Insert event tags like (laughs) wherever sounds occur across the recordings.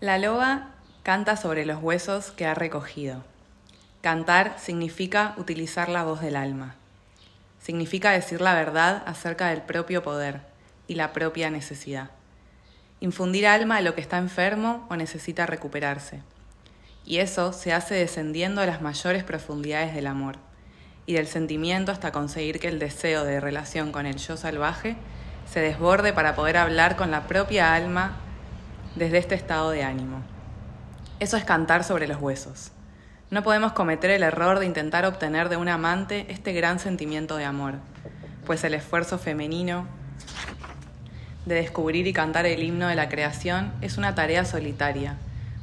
La loba canta sobre los huesos que ha recogido. Cantar significa utilizar la voz del alma. Significa decir la verdad acerca del propio poder y la propia necesidad. Infundir alma a lo que está enfermo o necesita recuperarse. Y eso se hace descendiendo a las mayores profundidades del amor y del sentimiento hasta conseguir que el deseo de relación con el yo salvaje se desborde para poder hablar con la propia alma desde este estado de ánimo. Eso es cantar sobre los huesos. No podemos cometer el error de intentar obtener de un amante este gran sentimiento de amor, pues el esfuerzo femenino de descubrir y cantar el himno de la creación es una tarea solitaria,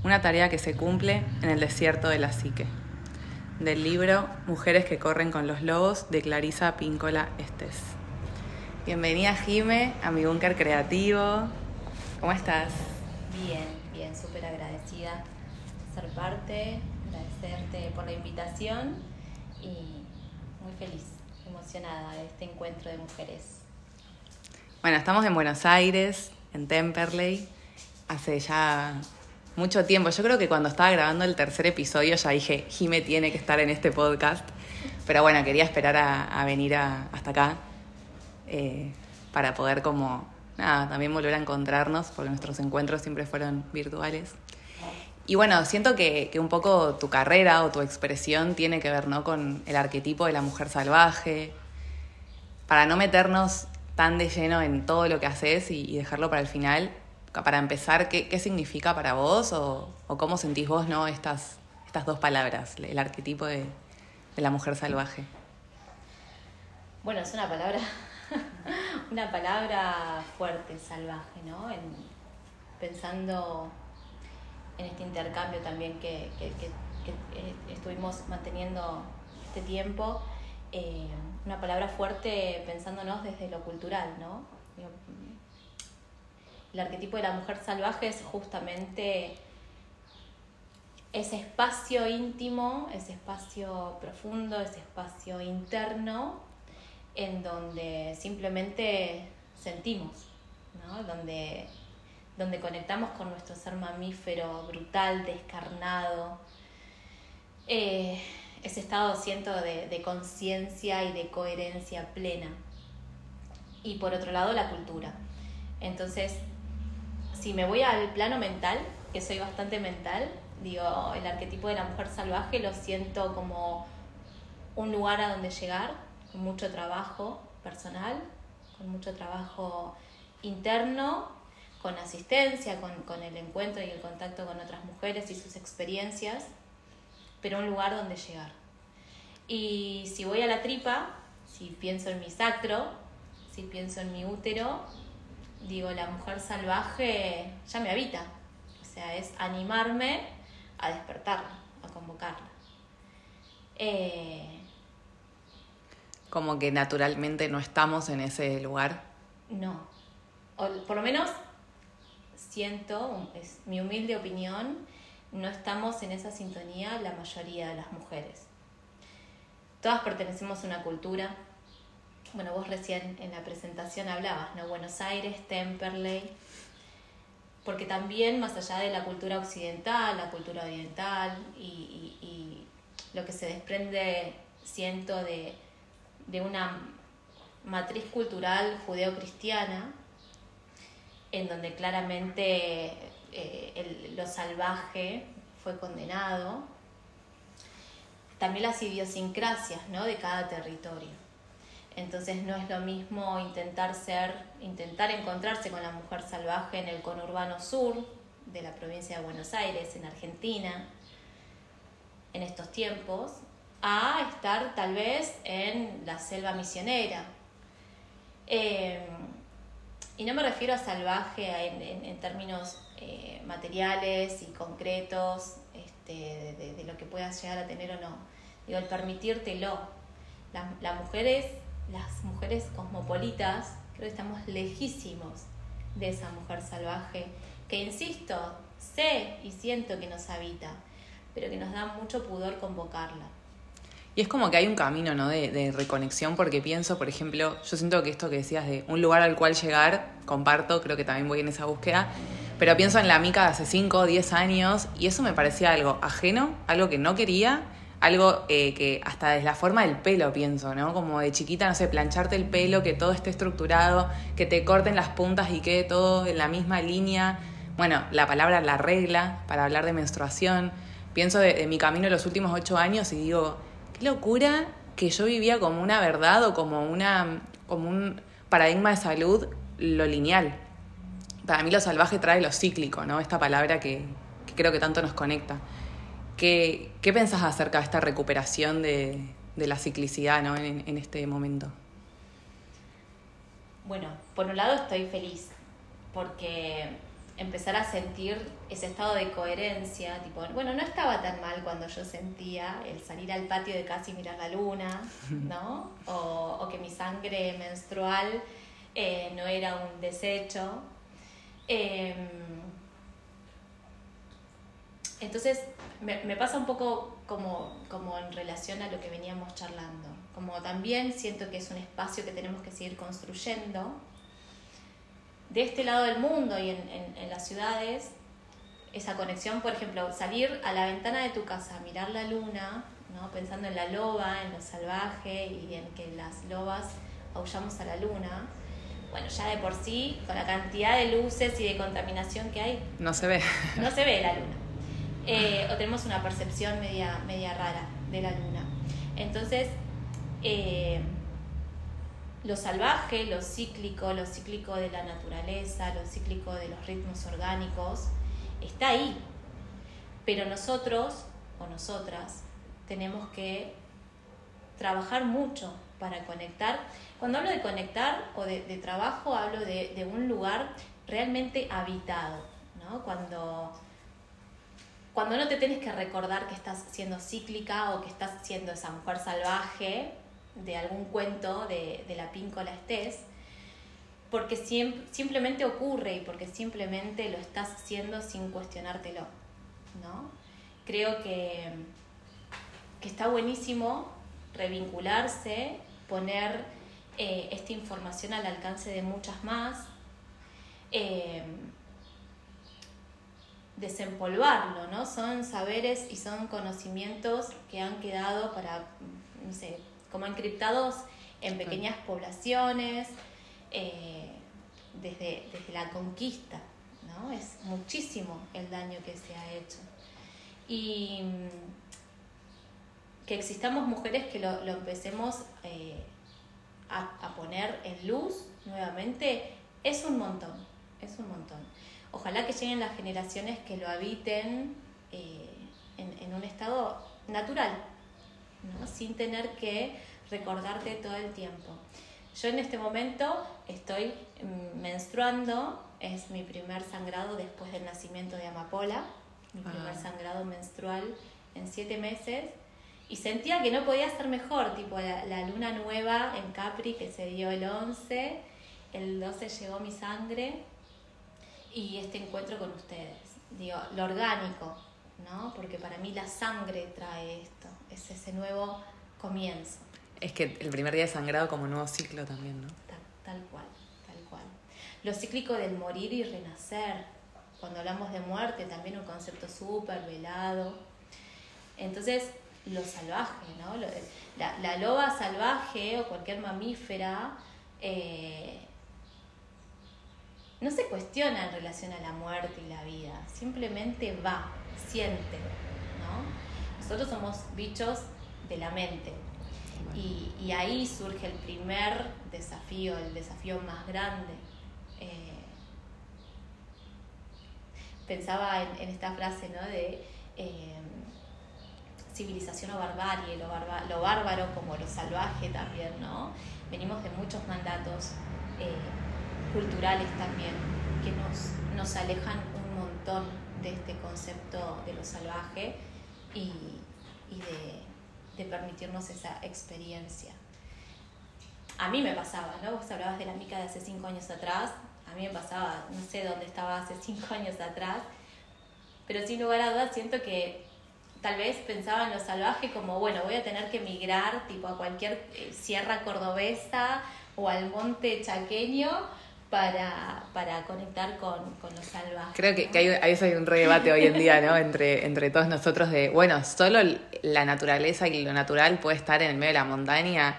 una tarea que se cumple en el desierto de la psique. Del libro Mujeres que corren con los lobos de Clarisa Píncola Estés. Bienvenida Jime a mi búnker creativo. ¿Cómo estás? Bien, bien, súper agradecida de ser parte, agradecerte por la invitación y muy feliz, emocionada de este encuentro de mujeres. Bueno, estamos en Buenos Aires, en Temperley, hace ya mucho tiempo. Yo creo que cuando estaba grabando el tercer episodio ya dije, Jime tiene que estar en este podcast. Pero bueno, quería esperar a, venir hasta acá eh, para poder como, nada, también volver a encontrarnos, porque nuestros encuentros siempre fueron virtuales. Y bueno, siento que, que, un poco tu carrera o tu expresión tiene que ver ¿no? con el arquetipo de la mujer salvaje, para no meternos tan de lleno en todo lo que haces y, dejarlo para el final, para empezar, ¿qué, qué significa para vos o, cómo sentís vos ¿no? estas, estas dos palabras, el arquetipo de la mujer salvaje? Bueno, es una palabra, (laughs) una palabra fuerte, salvaje, ¿no? En, pensando en este intercambio también que, eh, estuvimos manteniendo este tiempo, eh, una palabra fuerte pensándonos desde lo cultural, ¿no? El arquetipo de la mujer salvaje es justamente ese espacio íntimo, ese espacio profundo, ese espacio interno, en donde simplemente sentimos, ¿no? donde donde conectamos con nuestro ser mamífero brutal, descarnado. Eh, ese estado, siento, de, de conciencia y de coherencia plena. Y por otro lado, la cultura. Entonces, si me voy al plano mental, que soy bastante mental, digo, el arquetipo de la mujer salvaje lo siento como un lugar a donde llegar, con mucho trabajo personal, con mucho trabajo interno con asistencia, con, con, el encuentro y el contacto con otras mujeres y sus experiencias, pero un lugar donde llegar. Y si voy a la tripa, si pienso en mi sacro, si pienso en mi útero, digo, la mujer salvaje ya me habita. O sea, es animarme a despertarla, a convocarla. Eh, Como que naturalmente no estamos en ese lugar. No. Por lo menos siento, es mi humilde opinión, no estamos en esa sintonía la mayoría de las mujeres. Todas pertenecemos a una cultura. Bueno, vos recién en la presentación hablabas, ¿no? Buenos Aires, Temperley. Porque también, más allá de la cultura occidental, la cultura oriental y, y, lo que se desprende, siento, de, de una matriz cultural judeocristiana, en donde claramente eh, lo salvaje fue condenado, también las idiosincrasias ¿no? de cada territorio. Entonces no es lo mismo intentar ser, intentar encontrarse con la mujer salvaje en el conurbano sur de la provincia de Buenos Aires, en Argentina, en estos tiempos, a estar tal vez en la selva misionera. Eh, y no me refiero a salvaje en, términos eh, materiales y concretos, este, de, lo que puedas llegar a tener o no. Digo, el permitírtelo. las mujeres, las mujeres cosmopolitas, creo que estamos lejísimos de esa mujer salvaje, que insisto, sé y siento que nos habita, pero que nos da mucho pudor convocarla. Y es como que hay un camino, ¿no? De, de, reconexión, porque pienso, por ejemplo, yo siento que esto que decías de un lugar al cual llegar, comparto, creo que también voy en esa búsqueda, Pero pienso en la Mica de hace 5 o 10 años y eso me parecía algo ajeno, algo que no quería, algo eh, que hasta desde la forma del pelo pienso, ¿no? Como de chiquita, no sé, plancharte el pelo, que todo esté estructurado, que te corten las puntas y quede todo en la misma línea. Bueno, la palabra la regla para hablar de menstruación. Pienso de, mi camino en los últimos 8 años y digo, qué locura que yo vivía como una verdad o como, una, como un paradigma de salud lo lineal para mí lo salvaje trae lo cíclico, ¿no? Esta palabra que, creo que tanto nos conecta. ¿Qué, qué pensás acerca de esta recuperación de, la ciclicidad ¿no? en, este momento? Bueno, por un lado estoy feliz porque empezar a sentir ese estado de coherencia, tipo, bueno, no estaba tan mal cuando yo sentía el salir al patio de casi mirar la luna, (laughs) ¿no? O, que mi sangre menstrual eh, no era un desecho, Em, entonces, me, pasa un poco como, como en relación a lo que veníamos charlando. Como también siento que es un espacio que tenemos que seguir construyendo. De este lado del mundo y en, en, las ciudades, esa conexión, por ejemplo, salir a la ventana de tu casa, mirar la luna, ¿no? pensando en la loba, en lo salvaje y en que las lobas aullamos a la luna, bueno, ya de por sí, con la cantidad de luces y de contaminación que hay, no se ve. No se ve la luna. (laughs) Eh, o tenemos una percepción media, media rara de la luna. Entonces, eh, lo salvaje, lo cíclico, lo cíclico de la naturaleza, lo cíclico de los ritmos orgánicos, está ahí. Pero nosotros o nosotras tenemos que trabajar mucho para conectar cuando hablo de conectar o de, trabajo, hablo de, un lugar realmente habitado, ¿no? Cuando, cuando no te tienes que recordar que estás siendo cíclica o que estás siendo esa mujer salvaje de algún cuento de, la píncola estés, porque simplemente ocurre y porque simplemente lo estás haciendo sin cuestionártelo, ¿no? Creo que, que está buenísimo revincularse, poner eh, esta información al alcance de muchas más, eh, desempolvarlo, ¿no? Son saberes y son conocimientos que han quedado para, no sé, como encriptados en pequeñas poblaciones, eh, desde, desde la conquista, ¿no? Es muchísimo el daño que se ha hecho. Y mm, que existamos mujeres que lo, lo empecemos a, poner en luz nuevamente, es un montón, es un montón. Ojalá que lleguen las generaciones que lo habiten eh, en, un estado natural, ¿no? sin tener que recordarte todo el tiempo. Yo en este momento estoy mm, menstruando, es mi primer sangrado después del nacimiento de Amapola, mi primer ah. sangrado menstrual en siete meses y sentía que no podía ser mejor, tipo la, luna nueva en Capri que se dio el 11, el 12 llegó mi sangre y este encuentro con ustedes. Digo, lo orgánico, ¿no? Porque para mí la sangre trae esto, es ese nuevo comienzo. Es que el primer día de sangrado como nuevo ciclo también, ¿no? Tal, tal cual, tal cual. Lo cíclico del morir y renacer. Cuando hablamos de muerte, también un concepto súper velado. Entonces, lo salvaje, ¿no? la, loba salvaje o cualquier mamífera eh, no se cuestiona en relación a la muerte y la vida, simplemente va, siente. Nosotros somos bichos de la mente y, ahí surge el primer desafío, el desafío más grande. Eh, pensaba en, esta frase, ¿no? De eh, civilización o barbarie, lo, lo bárbaro como lo salvaje también, ¿no? Venimos de muchos mandatos eh, culturales también que nos, nos alejan un montón de este concepto de lo salvaje y, de, permitirnos esa experiencia. A mí me pasaba, ¿no? Vos hablabas de la mica de hace cinco años atrás, a mí me pasaba, no sé dónde estaba hace cinco años atrás, pero sin lugar a dudas siento que tal vez pensaba en lo salvaje como, bueno, voy a tener que migrar tipo a cualquier eh, sierra cordobesa o al monte chaqueño para, para conectar con, con los salvajes. Creo que, que hay, hay, un re debate hoy en día, ¿no? Entre, entre todos nosotros de, bueno, solo la naturaleza y lo natural puede estar en el medio de la montaña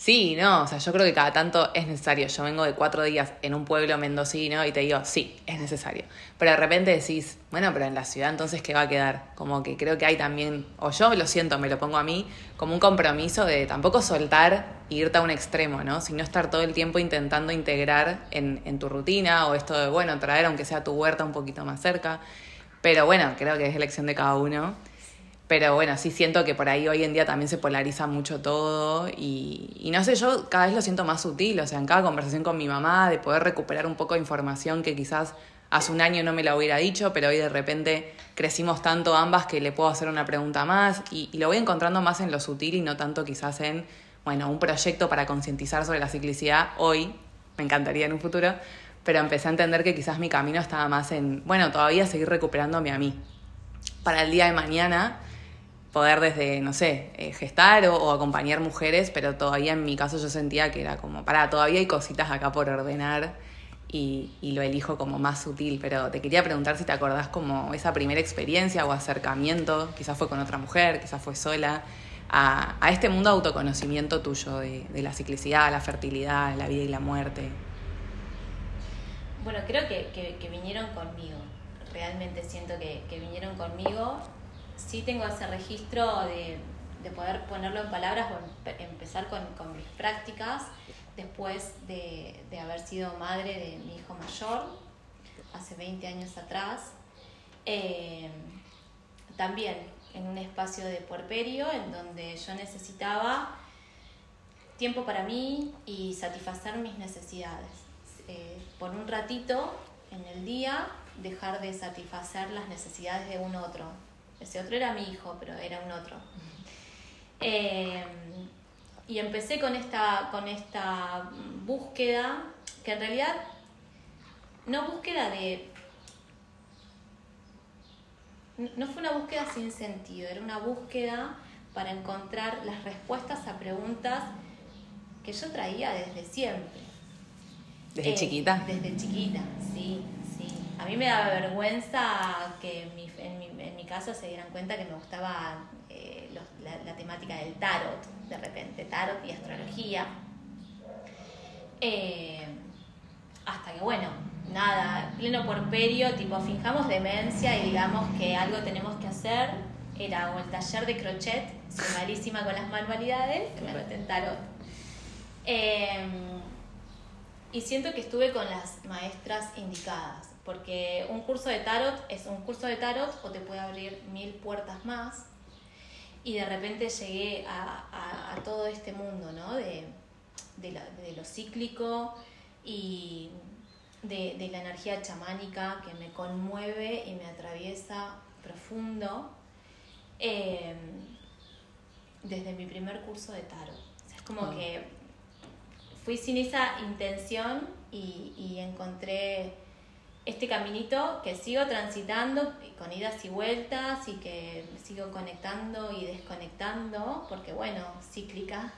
Sí, no, o sea, yo creo que cada tanto es necesario. Yo vengo de cuatro días en un pueblo mendocino y te digo, sí, es necesario. Pero de repente decís, bueno, pero en la ciudad entonces, ¿qué va a quedar? Como que creo que hay también, o yo lo siento, me lo pongo a mí, como un compromiso de tampoco soltar e irte a un extremo, ¿no? Sino estar todo el tiempo intentando integrar en, en tu rutina o esto de, bueno, traer aunque sea tu huerta un poquito más cerca. Pero bueno, creo que es elección de cada uno. Pero bueno, sí siento que por ahí hoy en día también se polariza mucho todo y, no sé, yo cada vez lo siento más sutil, o sea, en cada conversación con mi mamá, de poder recuperar un poco de información que quizás hace un año no me la hubiera dicho, pero hoy de repente crecimos tanto ambas que le puedo hacer una pregunta más y, y lo voy encontrando más en lo sutil y no tanto quizás en, bueno, un proyecto para concientizar sobre la ciclicidad hoy, me encantaría en un futuro, pero empecé a entender que quizás mi camino estaba más en, bueno, todavía seguir recuperándome a mí. Para el día de mañana poder desde, no sé, eh, gestar o, acompañar mujeres, pero todavía en mi caso yo sentía que era como, para, todavía hay cositas acá por ordenar y, lo elijo como más sutil, pero te quería preguntar si te acordás como esa primera experiencia o acercamiento, quizás fue con otra mujer, quizás fue sola, a, este mundo de autoconocimiento tuyo, de, la ciclicidad, la fertilidad, la vida y la muerte. Bueno, creo que, vinieron conmigo, realmente siento que vinieron conmigo sí tengo ese registro de, poder ponerlo en palabras o empezar con, mis prácticas después de, haber sido madre de mi hijo mayor hace 20 años atrás. Eh, también en un espacio de puerperio en donde yo necesitaba tiempo para mí y satisfacer mis necesidades. Eh, por un ratito en el día dejar de satisfacer las necesidades de un otro, ese otro era mi hijo, pero era un otro. Eh, y empecé con esta, con esta búsqueda, que en realidad no búsqueda de... No fue una búsqueda sin sentido, era una búsqueda para encontrar las respuestas a preguntas que yo traía desde siempre. ¿Desde eh, chiquita? Desde chiquita, sí, sí. A mí me daba vergüenza que mi en mi caso se dieran cuenta que me gustaba eh, la, temática del tarot, de repente, tarot y astrología. Eh, hasta que, bueno, nada, pleno porperio, tipo, finjamos demencia y digamos que algo tenemos que hacer. Era o el taller de crochet, soy malísima con las manualidades, que me metí en tarot. Eh, y siento que estuve con las maestras indicadas porque un curso de tarot es un curso de tarot o te puede abrir mil puertas más. Y de repente llegué a, todo este mundo, ¿no? De, lo cíclico y de, la energía chamánica que me conmueve y me atraviesa profundo em, desde mi primer curso de tarot. es como que fui sin esa intención y, y encontré este caminito que sigo transitando con idas y vueltas y que sigo conectando y desconectando, porque bueno, cíclica.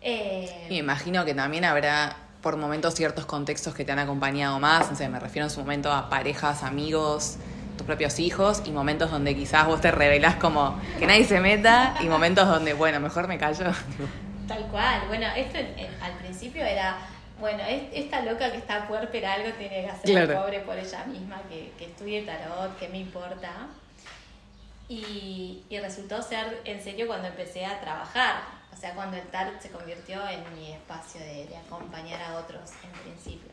Eh, me imagino que también habrá por momentos ciertos contextos que te han acompañado más, no me refiero en su momento a parejas, amigos, tus propios hijos y momentos donde quizás vos te revelás como que nadie se meta y momentos donde, bueno, mejor me callo. Tal cual, bueno, esto al principio era bueno, esta loca que está puerpera algo tiene que hacer pobre por ella misma, que, que estudie tarot, que me importa. Y, resultó ser en serio cuando empecé a trabajar, o sea, cuando el tarot se convirtió en mi espacio de, acompañar a otros en principio.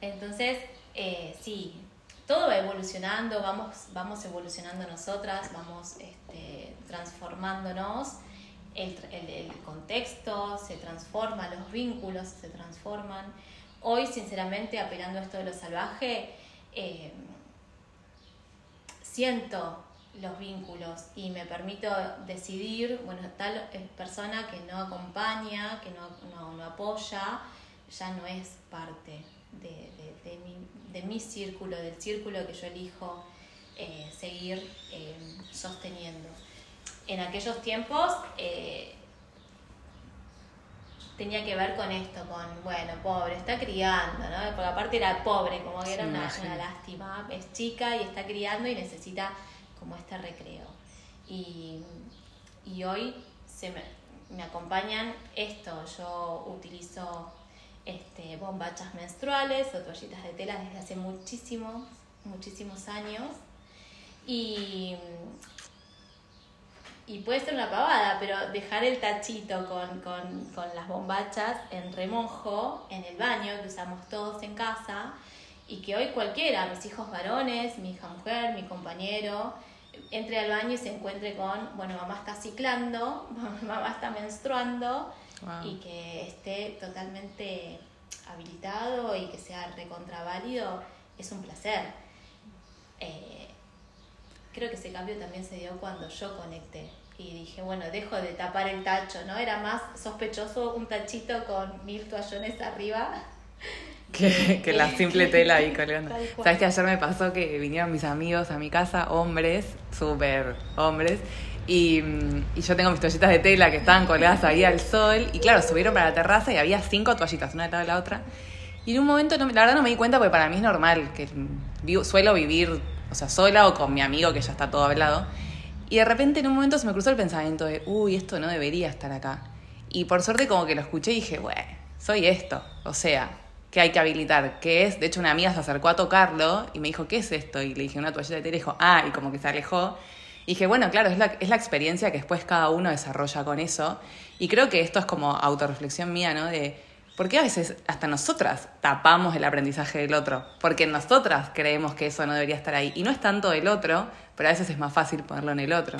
Entonces, eh, sí, todo va evolucionando, vamos, vamos evolucionando nosotras, vamos este, transformándonos el, el, contexto se transforma, los vínculos se transforman. Hoy, sinceramente, apelando a esto de lo salvaje, eh, siento los vínculos y me permito decidir, bueno, tal persona que no acompaña, que no, no, apoya, ya no es parte de, de, mi, de, mi, círculo, del círculo que yo elijo eh, seguir eh, sosteniendo en aquellos tiempos eh, tenía que ver con esto, con, bueno, pobre, está criando, ¿no? Porque aparte era pobre, como que era una, una, lástima. Es chica y está criando y necesita como este recreo. Y, y hoy se me, me acompañan esto, yo utilizo este, bombachas menstruales o toallitas de tela desde hace muchísimos, muchísimos años. Y, y puede ser una pavada, pero dejar el tachito con, con, con, las bombachas en remojo en el baño que usamos todos en casa y que hoy cualquiera, mis hijos varones, mi hija mujer, mi compañero, entre al baño y se encuentre con, bueno, mamá está ciclando, (laughs) mamá está menstruando y que esté totalmente habilitado y que sea recontraválido, es un placer. Eh, creo que ese cambio también se dio cuando yo conecté y dije, bueno, dejo de tapar el tacho, ¿no? Era más sospechoso un tachito con mil toallones arriba. (laughs) Que, que la simple (laughs) tela ahí colgando. Sabes que ayer me pasó que vinieron mis amigos a mi casa, hombres, súper hombres, y, y, yo tengo mis toallitas de tela que estaban colgadas ahí al sol. Y claro, subieron para la terraza y había cinco toallitas, una detrás de la otra. Y en un momento, no, la verdad no me di cuenta porque para mí es normal, que suelo vivir, o sea, sola o con mi amigo que ya está todo hablado. Y de repente en un momento se me cruzó el pensamiento de, uy, esto no debería estar acá. Y por suerte como que lo escuché y dije, bueno, soy esto. O sea, que hay que habilitar, ¿qué es? De hecho, una amiga se acercó a tocarlo y me dijo, ¿qué es esto? Y le dije, una toallita de y dijo, ah, y como que se alejó. Y dije, bueno, claro, es la, es la experiencia que después cada uno desarrolla con eso. Y creo que esto es como autorreflexión mía, ¿no? De por qué a veces hasta nosotras tapamos el aprendizaje del otro. Porque nosotras creemos que eso no debería estar ahí. Y no es tanto del otro, pero a veces es más fácil ponerlo en el otro.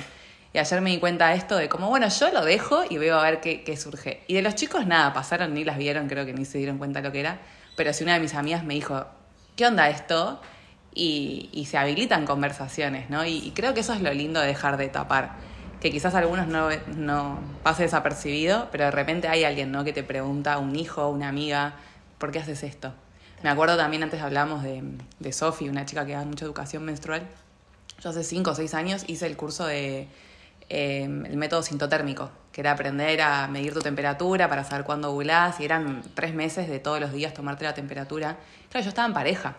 Y ayer me di cuenta de esto de como, bueno, yo lo dejo y veo a ver qué, qué surge. Y de los chicos nada, pasaron, ni las vieron, creo que ni se dieron cuenta lo que era. Pero si una de mis amigas me dijo, ¿qué onda esto? y, se habilitan conversaciones, ¿no? Y, creo que eso es lo lindo de dejar de tapar. Que quizás algunos no, no pase desapercibido, pero de repente hay alguien, ¿no? Que te pregunta, un hijo, una amiga, ¿por qué haces esto? Me acuerdo también, antes hablamos de, de Sofi, una chica que da mucha educación menstrual. Yo hace cinco o seis años hice el curso de em, el método sintotérmico, que era aprender a medir tu temperatura para saber cuándo ovulás, y eran tres meses de todos los días tomarte la temperatura. Claro, yo estaba en pareja,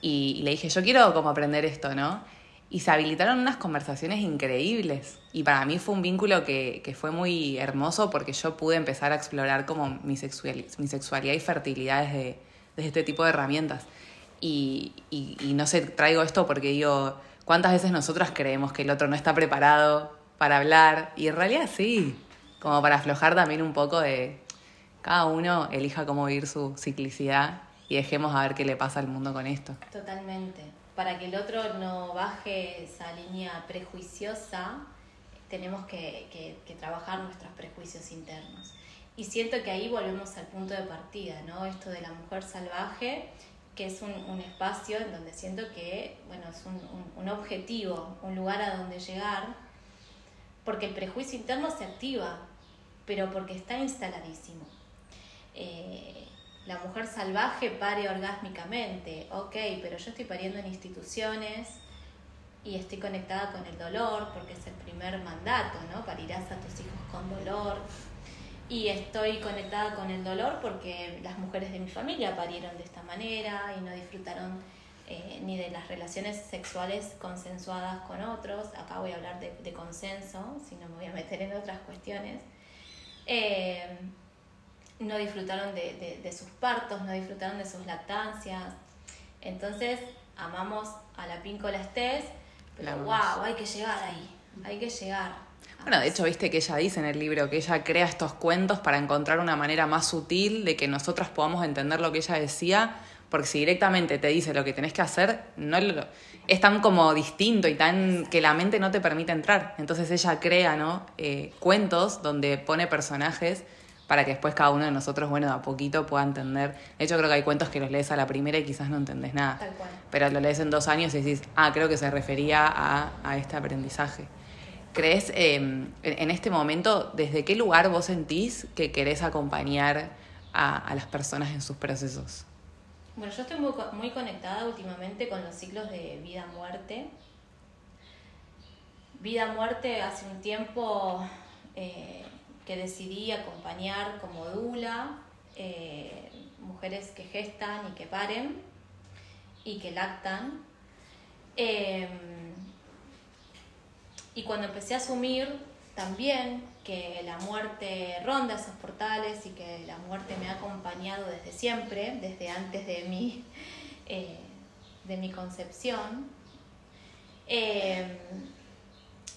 y, le dije, yo quiero como aprender esto, ¿no? Y se habilitaron unas conversaciones increíbles. Y para mí fue un vínculo que, que fue muy hermoso porque yo pude empezar a explorar como mi, sexual, mi sexualidad y fertilidad desde, desde este tipo de herramientas. Y, y, y, no sé, traigo esto porque digo, ¿cuántas veces nosotras creemos que el otro no está preparado para hablar? Y en realidad sí, como para aflojar también un poco de cada uno elija cómo vivir su ciclicidad y dejemos a ver qué le pasa al mundo con esto. Totalmente. Para que el otro no baje esa línea prejuiciosa, tenemos que, trabajar nuestros prejuicios internos. Y siento que ahí volvemos al punto de partida, ¿no? Esto de la mujer salvaje, que es un, espacio en donde siento que, bueno, es un, objetivo, un lugar a donde llegar, porque el prejuicio interno se activa, pero porque está instaladísimo. Eh, la mujer salvaje pare orgásmicamente. Ok, pero yo estoy pariendo en instituciones y estoy conectada con el dolor porque es el primer mandato, ¿no? Parirás a tus hijos con dolor. Y estoy conectada con el dolor porque las mujeres de mi familia parieron de esta manera y no disfrutaron eh, ni de las relaciones sexuales consensuadas con otros. Acá voy a hablar de, de consenso, si no me voy a meter en otras cuestiones. Eh, no disfrutaron de, de, sus partos, no disfrutaron de sus lactancias. Entonces, amamos a la píncola estés, pero wow, hay que llegar ahí, hay que llegar. Bueno, de hecho, viste que ella dice en el libro que ella crea estos cuentos para encontrar una manera más sutil de que nosotras podamos entender lo que ella decía, porque si directamente te dice lo que tenés que hacer, no lo, es tan como distinto y tan que la mente no te permite entrar. Entonces ella crea, ¿no? Eh, cuentos donde pone personajes para que después cada uno de nosotros, bueno, a poquito pueda entender. De hecho, creo que hay cuentos que los lees a la primera y quizás no entendés nada. Tal cual. Pero lo lees en dos años y decís, ah, creo que se refería a, a este aprendizaje. ¿Crees em, en este momento, desde qué lugar vos sentís que querés acompañar a, a las personas en sus procesos? Bueno, yo estoy muy, muy conectada últimamente con los ciclos de vida-muerte. Vida-muerte hace un tiempo... Eh, que decidí acompañar como dula, eh, mujeres que gestan y que paren y que lactan. Em, y cuando empecé a asumir también que la muerte ronda esos portales y que la muerte me ha acompañado desde siempre, desde antes de mi, (laughs) eh, de mi concepción, em,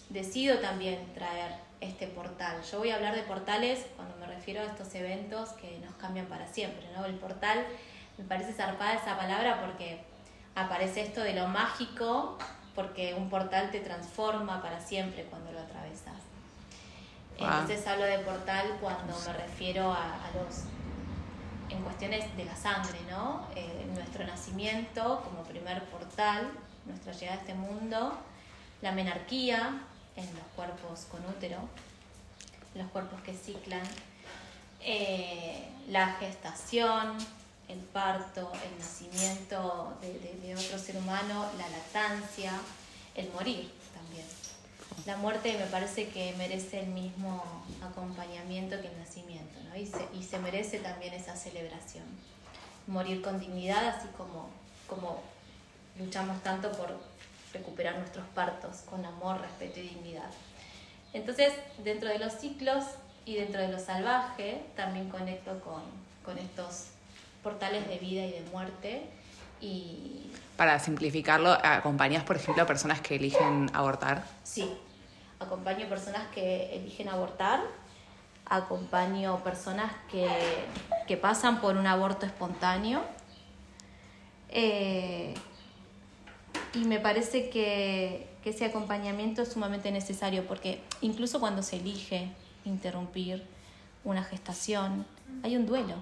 decido también traer este portal. Yo voy a hablar de portales cuando me refiero a estos eventos que nos cambian para siempre. ¿no? El portal me parece zarpada esa palabra porque aparece esto de lo mágico, porque un portal te transforma para siempre cuando lo atravesas. Entonces hablo de portal cuando me refiero a, los en cuestiones de la sangre, ¿no? Eh, nuestro nacimiento como primer portal, nuestra llegada a este mundo, la menarquía en los cuerpos con útero, los cuerpos que ciclan, eh, la gestación, el parto, el nacimiento de, otro ser humano, la lactancia, el morir también. La muerte me parece que merece el mismo acompañamiento que el nacimiento, ¿no? y, se, y se merece también esa celebración. Morir con dignidad, así como, como luchamos tanto por recuperar nuestros partos con amor, respeto y dignidad. Entonces, dentro de los ciclos y dentro de lo salvaje, también conecto con, con estos portales de vida y de muerte. Y... Para simplificarlo, ¿acompañas, por ejemplo, a personas que eligen abortar? Sí, acompaño personas que eligen abortar, acompaño personas que, que pasan por un aborto espontáneo. Eh, y me parece que, que ese acompañamiento es sumamente necesario porque incluso cuando se elige interrumpir una gestación, hay un duelo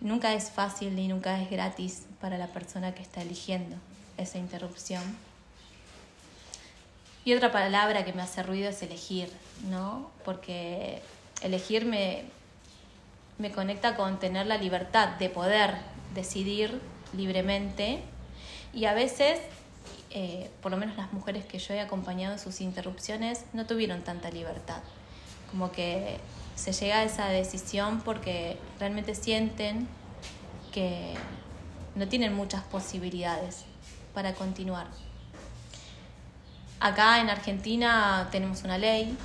nunca es fácil y nunca es gratis para la persona que está eligiendo esa interrupción. Y otra palabra que me hace ruido es elegir, ¿no? Porque elegir me, me conecta con tener la libertad de poder decidir libremente y a veces, eh, por lo menos las mujeres que yo he acompañado en sus interrupciones, no tuvieron tanta libertad. Como que se llega a esa decisión porque realmente sienten que no tienen muchas posibilidades para continuar. Acá en Argentina tenemos una ley,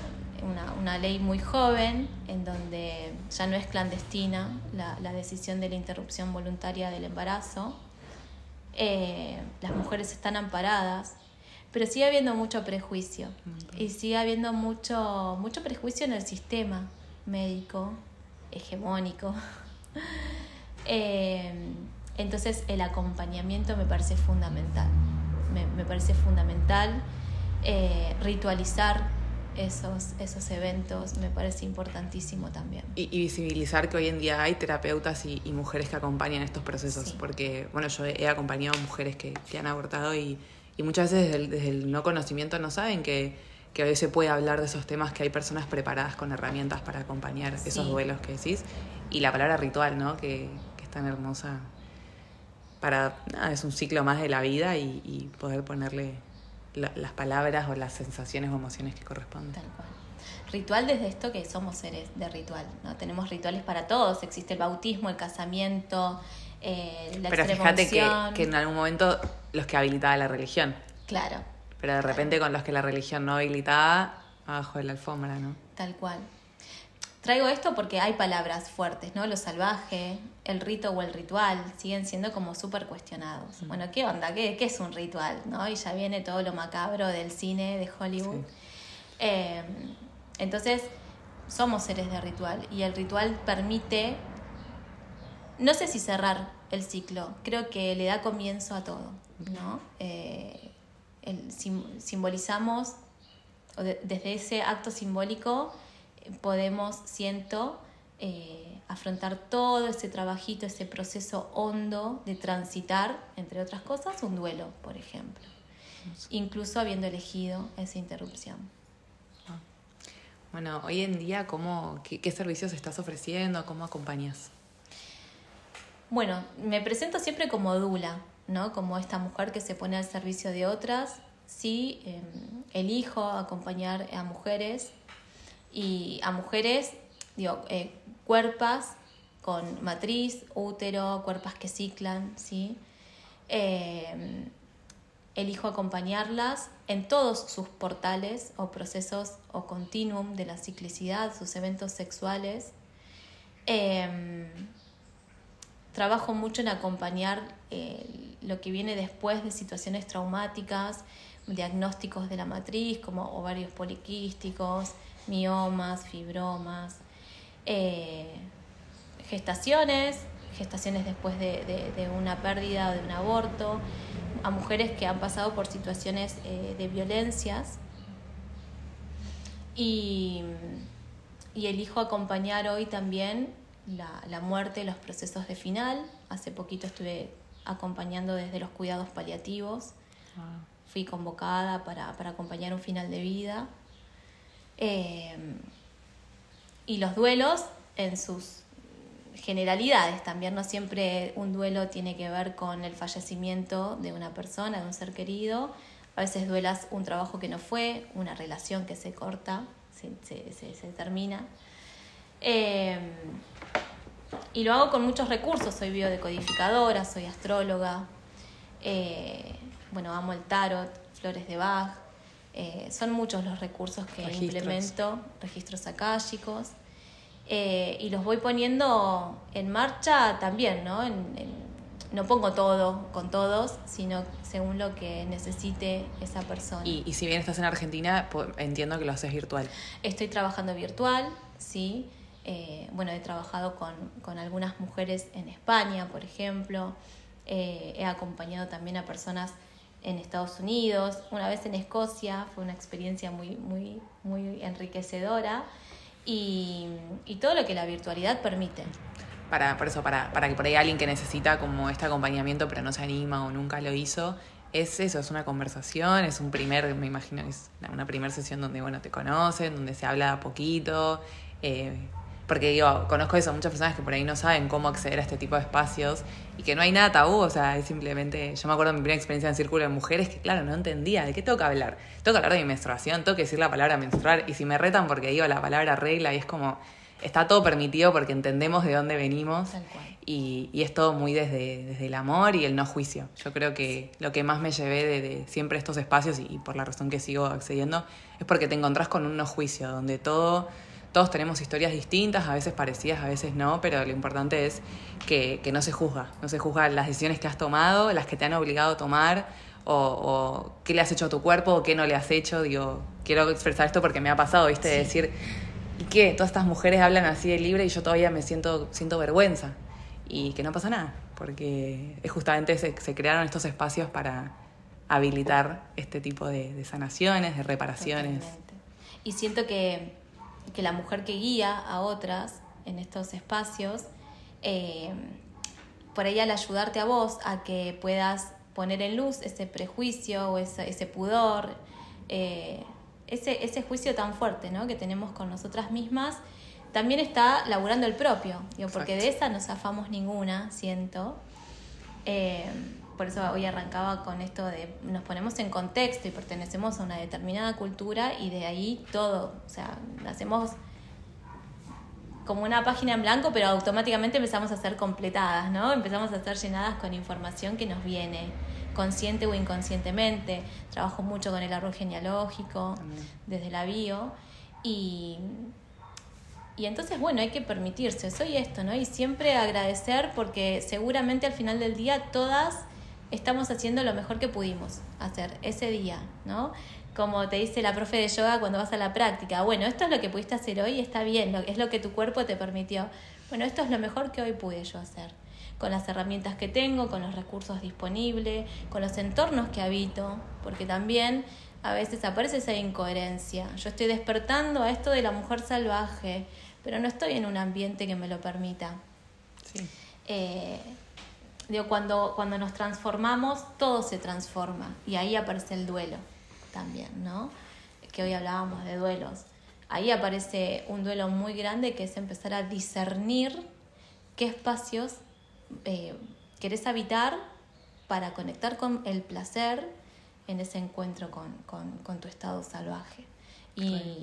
una, ley muy joven, en donde ya no es clandestina la, decisión de la interrupción voluntaria del embarazo. Eh, las mujeres están amparadas, pero sigue habiendo mucho prejuicio y sigue habiendo mucho, mucho prejuicio en el sistema médico hegemónico. (laughs) Eh, entonces el acompañamiento me parece fundamental. Me, parece fundamental eh, ritualizar esos, esos eventos, me parece importantísimo también. Y, visibilizar que hoy en día hay terapeutas y, mujeres que acompañan estos procesos, porque bueno, yo he acompañado mujeres que, que han abortado y, muchas veces desde el, desde el no conocimiento no saben que que hoy se puede hablar de esos temas, que hay personas preparadas con herramientas para acompañar esos duelos que decís. Y la palabra ritual, ¿no? Que, es tan hermosa para, es un ciclo más de la vida y, poder ponerle las palabras o las sensaciones o emociones que corresponden. Tal cual. Ritual desde esto que somos seres de ritual, ¿no? Tenemos rituales para todos, existe el bautismo, el casamiento, eh, la Pero fíjate que, que en algún momento los que habilitaba la religión. Claro, pero de repente con los que la religión no habilitaba, abajo de la alfombra, ¿no? Tal cual. Traigo esto porque hay palabras fuertes, ¿no? Lo salvaje, el rito o el ritual siguen siendo como súper cuestionados. Mm. Bueno, ¿qué onda? ¿Qué, ¿Qué, es un ritual? ¿no? Y ya viene todo lo macabro del cine, de Hollywood. Em, entonces, somos seres de ritual y el ritual permite, no sé si cerrar el ciclo, creo que le da comienzo a todo, ¿no? Eh, simbolizamos, o desde ese acto simbólico podemos, siento, eh, afrontar todo ese trabajito, ese proceso hondo de transitar, entre otras cosas, un duelo, por ejemplo, incluso habiendo elegido esa interrupción. Ah. Bueno, hoy en día, ¿cómo, qué, qué, servicios estás ofreciendo? ¿Cómo acompañas? Bueno, me presento siempre como Dula, ¿no? Como esta mujer que se pone al servicio de otras. Sí, em, elijo acompañar a mujeres y a mujeres digo, eh, cuerpas con matriz, útero, cuerpas que ciclan, ¿sí? Eh, elijo acompañarlas en todos sus portales o procesos o continuum de la ciclicidad, sus eventos sexuales. Em, trabajo mucho en acompañar eh, lo que viene después de situaciones traumáticas, diagnósticos de la matriz como ovarios poliquísticos, miomas, fibromas, eh, gestaciones, gestaciones después de, de una pérdida o de un aborto, a mujeres que han pasado por situaciones eh, de violencias y, elijo acompañar hoy también la, muerte, los procesos de final. Hace poquito estuve acompañando desde los cuidados paliativos. Ah. Fui convocada para, acompañar un final de vida. Eh, y los duelos en sus generalidades también, no siempre un duelo tiene que ver con el fallecimiento de una persona, de un ser querido, a veces duelas un trabajo que no fue, una relación que se corta, se, termina. Eh, y lo hago con muchos recursos, soy biodecodificadora, soy astróloga, eh, bueno, amo el tarot, flores de Bach, eh, son muchos los recursos que implemento, registros akáshicos. Eh, y los voy poniendo en marcha también, ¿no? no pongo todo con todos, sino según lo que necesite esa persona. Y, si bien estás en Argentina, entiendo que lo haces virtual. Estoy trabajando virtual, sí. Eh, bueno, he trabajado con, con, algunas mujeres en España, por ejemplo. Eh, he acompañado también a personas en Estados Unidos. Una vez en Escocia, fue una experiencia muy, muy, muy enriquecedora y, todo lo que la virtualidad permite. Para, por eso, para, para que por ahí alguien que necesita como este acompañamiento pero no se anima o nunca lo hizo, es eso, es una conversación, es un primer, me imagino, es una primera sesión donde, bueno, te conocen, donde se habla poquito, eh, porque digo, conozco eso, muchas personas que por ahí no saben cómo acceder a este tipo de espacios y que no hay nada tabú, o sea, es simplemente, yo me acuerdo de mi primera experiencia en círculo de mujeres que claro, no entendía de qué tengo que hablar. Tengo que hablar de mi menstruación, tengo que decir la palabra menstruar y si me retan porque digo la palabra regla y es como, está todo permitido porque entendemos de dónde venimos y, y, es todo muy desde, desde el amor y el no juicio. Yo creo que lo que más me llevé de, de siempre estos espacios y, y por la razón que sigo accediendo es porque te encontrás con un no juicio, donde todo todos tenemos historias distintas, a veces parecidas, a veces no, pero lo importante es que, no se juzga, no se juzga las decisiones que has tomado, las que te han obligado a tomar, o, qué le has hecho a tu cuerpo, o qué no le has hecho. Digo, quiero expresar esto porque me ha pasado, ¿viste? De decir, ¿y qué? Todas estas mujeres hablan así de libre y yo todavía me siento, siento vergüenza. Y que no pasa nada, porque es justamente se, se crearon estos espacios para habilitar este tipo de, sanaciones, de reparaciones. Y siento que que la mujer que guía a otras en estos espacios, eh, por ahí al ayudarte a vos a que puedas poner en luz ese prejuicio o ese, ese pudor, eh, ese, ese juicio tan fuerte ¿no? que tenemos con nosotras mismas, también está laburando el propio, porque de esa no zafamos ninguna, siento. Eh, por eso hoy arrancaba con esto de nos ponemos en contexto y pertenecemos a una determinada cultura y de ahí todo, o sea, hacemos como una página en blanco, pero automáticamente empezamos a ser completadas, ¿no? Empezamos a ser llenadas con información que nos viene, consciente o inconscientemente. Trabajo mucho con el árbol genealógico, desde la bio, y, y entonces, bueno, hay que permitirse, soy esto, ¿no? Y siempre agradecer porque seguramente al final del día todas estamos haciendo lo mejor que pudimos hacer ese día, ¿no? Como te dice la profe de yoga cuando vas a la práctica, bueno, esto es lo que pudiste hacer hoy, está bien, es lo que tu cuerpo te permitió. Bueno, esto es lo mejor que hoy pude yo hacer, con las herramientas que tengo, con los recursos disponibles, con los entornos que habito, porque también a veces aparece esa incoherencia. Yo estoy despertando a esto de la mujer salvaje, pero no estoy en un ambiente que me lo permita. Sí. Eh, Digo, cuando, cuando nos transformamos, todo se transforma y ahí aparece el duelo también, ¿no? Que hoy hablábamos de duelos. Ahí aparece un duelo muy grande que es empezar a discernir qué espacios eh, querés habitar para conectar con el placer en ese encuentro con, con, con tu estado salvaje. Y,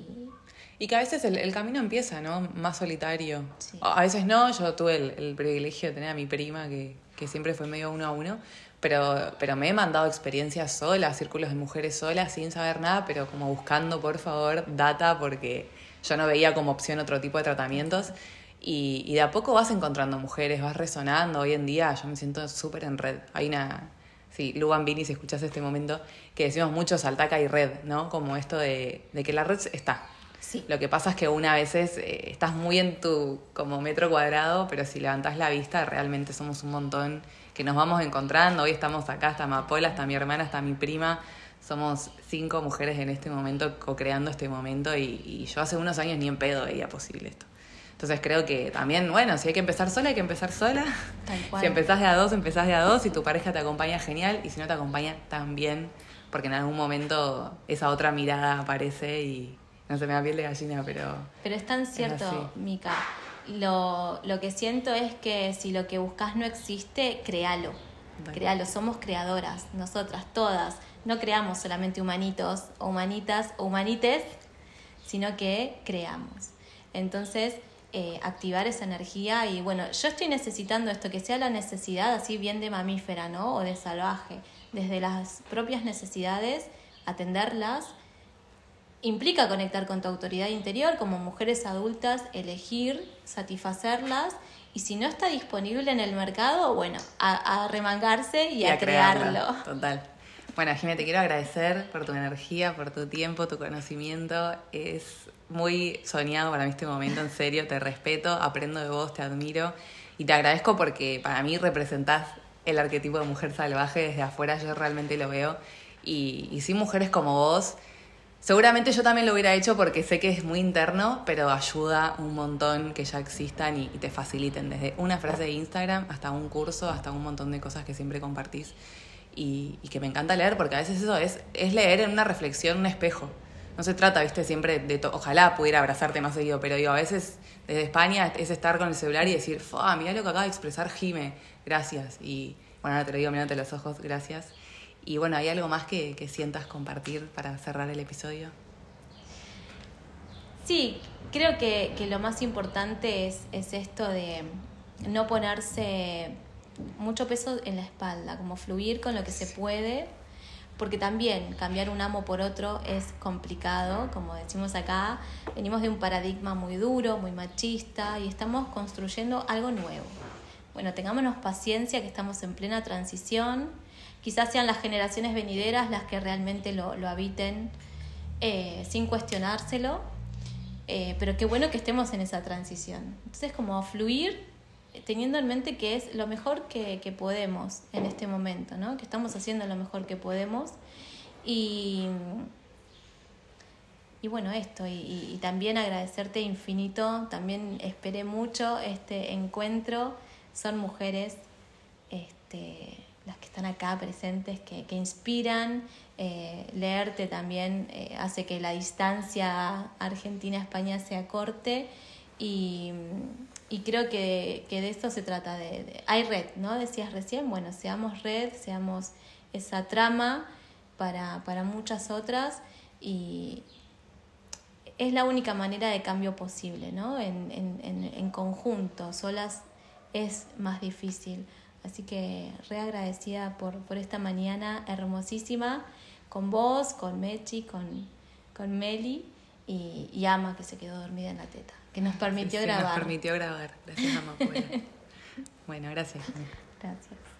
y que a veces el, camino empieza, ¿no? Más solitario. A veces no, yo tuve el, privilegio de tener a mi prima que, que siempre fue medio uno a uno, pero, pero me he mandado experiencias solas, círculos de mujeres solas, sin saber nada, pero como buscando, por favor, data, porque yo no veía como opción otro tipo de tratamientos. Y, y de a poco vas encontrando mujeres, vas resonando. Hoy en día yo me siento súper en red. Hay una, sí, Luan Vini, si escuchas este momento, que decimos mucho saltaca y red, ¿no? Como esto de, de que la red está, lo que pasa es que una veces eh, estás muy en tu como metro cuadrado, pero si levantás la vista, realmente somos un montón que nos vamos encontrando. Hoy estamos acá, está Mapola, está mi hermana, está mi prima. Somos cinco mujeres en este momento co-creando este momento y, yo hace unos años ni en pedo veía posible esto. Entonces creo que también, bueno, si hay que empezar sola, hay que empezar sola. (laughs) Si empezás de a dos, empezás de a dos. Si tu pareja te acompaña, genial. Y si no te acompaña, también. Porque en algún momento esa otra mirada aparece y, no se me da piel de gallina, pero... Pero es tan cierto, Mica. Lo, lo que siento es que si lo que buscas no existe, créalo. Créalo, somos creadoras, nosotras, todas. No creamos solamente humanitos o humanitas o humanites, sino que creamos. Entonces, eh, activar esa energía y bueno, yo estoy necesitando esto, que sea la necesidad así bien de mamífera, ¿no? O de salvaje, desde las propias necesidades, atenderlas implica conectar con tu autoridad interior como mujeres adultas, elegir, satisfacerlas y si no está disponible en el mercado, bueno, a, remangarse y, a, crearlo. Total. Bueno, Jimé, te quiero agradecer por tu energía, por tu tiempo, tu conocimiento. Es muy soñado para mí este momento, en serio, te respeto, aprendo de vos, te admiro y te agradezco porque para mí representás el arquetipo de mujer salvaje desde afuera, yo realmente lo veo. Y, y sin mujeres como vos, Seguramente yo también lo hubiera hecho porque sé que es muy interno, pero ayuda un montón que ya existan y, te faciliten desde una frase de Instagram hasta un curso, hasta un montón de cosas que siempre compartís y, que me encanta leer porque a veces eso es, leer en una reflexión, un espejo. No se trata, viste, siempre de... Ojalá pudiera abrazarte más seguido, pero digo, a veces desde España es estar con el celular y decir, mira lo que acaba de expresar Jime, gracias. Y bueno, ahora te lo digo mirándote los ojos, gracias. Y bueno, ¿hay algo más que, sientas compartir para cerrar el episodio? Sí, creo que, lo más importante es, es esto de no ponerse mucho peso en la espalda, como fluir con lo que se puede, porque también cambiar un amo por otro es complicado, como decimos acá, venimos de un paradigma muy duro, muy machista y estamos construyendo algo nuevo. Bueno, tengámonos paciencia que estamos en plena transición, quizás sean las generaciones venideras las que realmente lo, habiten eh, sin cuestionárselo, eh, pero qué bueno que estemos en esa transición. Entonces, como fluir teniendo en mente que es lo mejor que, podemos en este momento, ¿no? que estamos haciendo lo mejor que podemos. Y, y bueno, esto, y, y, también agradecerte infinito, también esperé mucho este encuentro, son mujeres este, las que están acá presentes, que, que inspiran. Eh, leerte también eh, hace que la distancia Argentina-España sea corte y, y creo que, que, de esto se trata. De, hay red, ¿no? Decías recién, bueno, seamos red, seamos esa trama para, para muchas otras y es la única manera de cambio posible, ¿no? En, en, en conjunto, solas es más difícil. Así que re agradecida por, por esta mañana hermosísima con vos, con Mechi, con, con Meli y, y, Ama que se quedó dormida en la teta, que nos (laughs) permitió grabar. Nos permitió grabar, gracias Ama. (laughs) bueno, gracias. Gracias.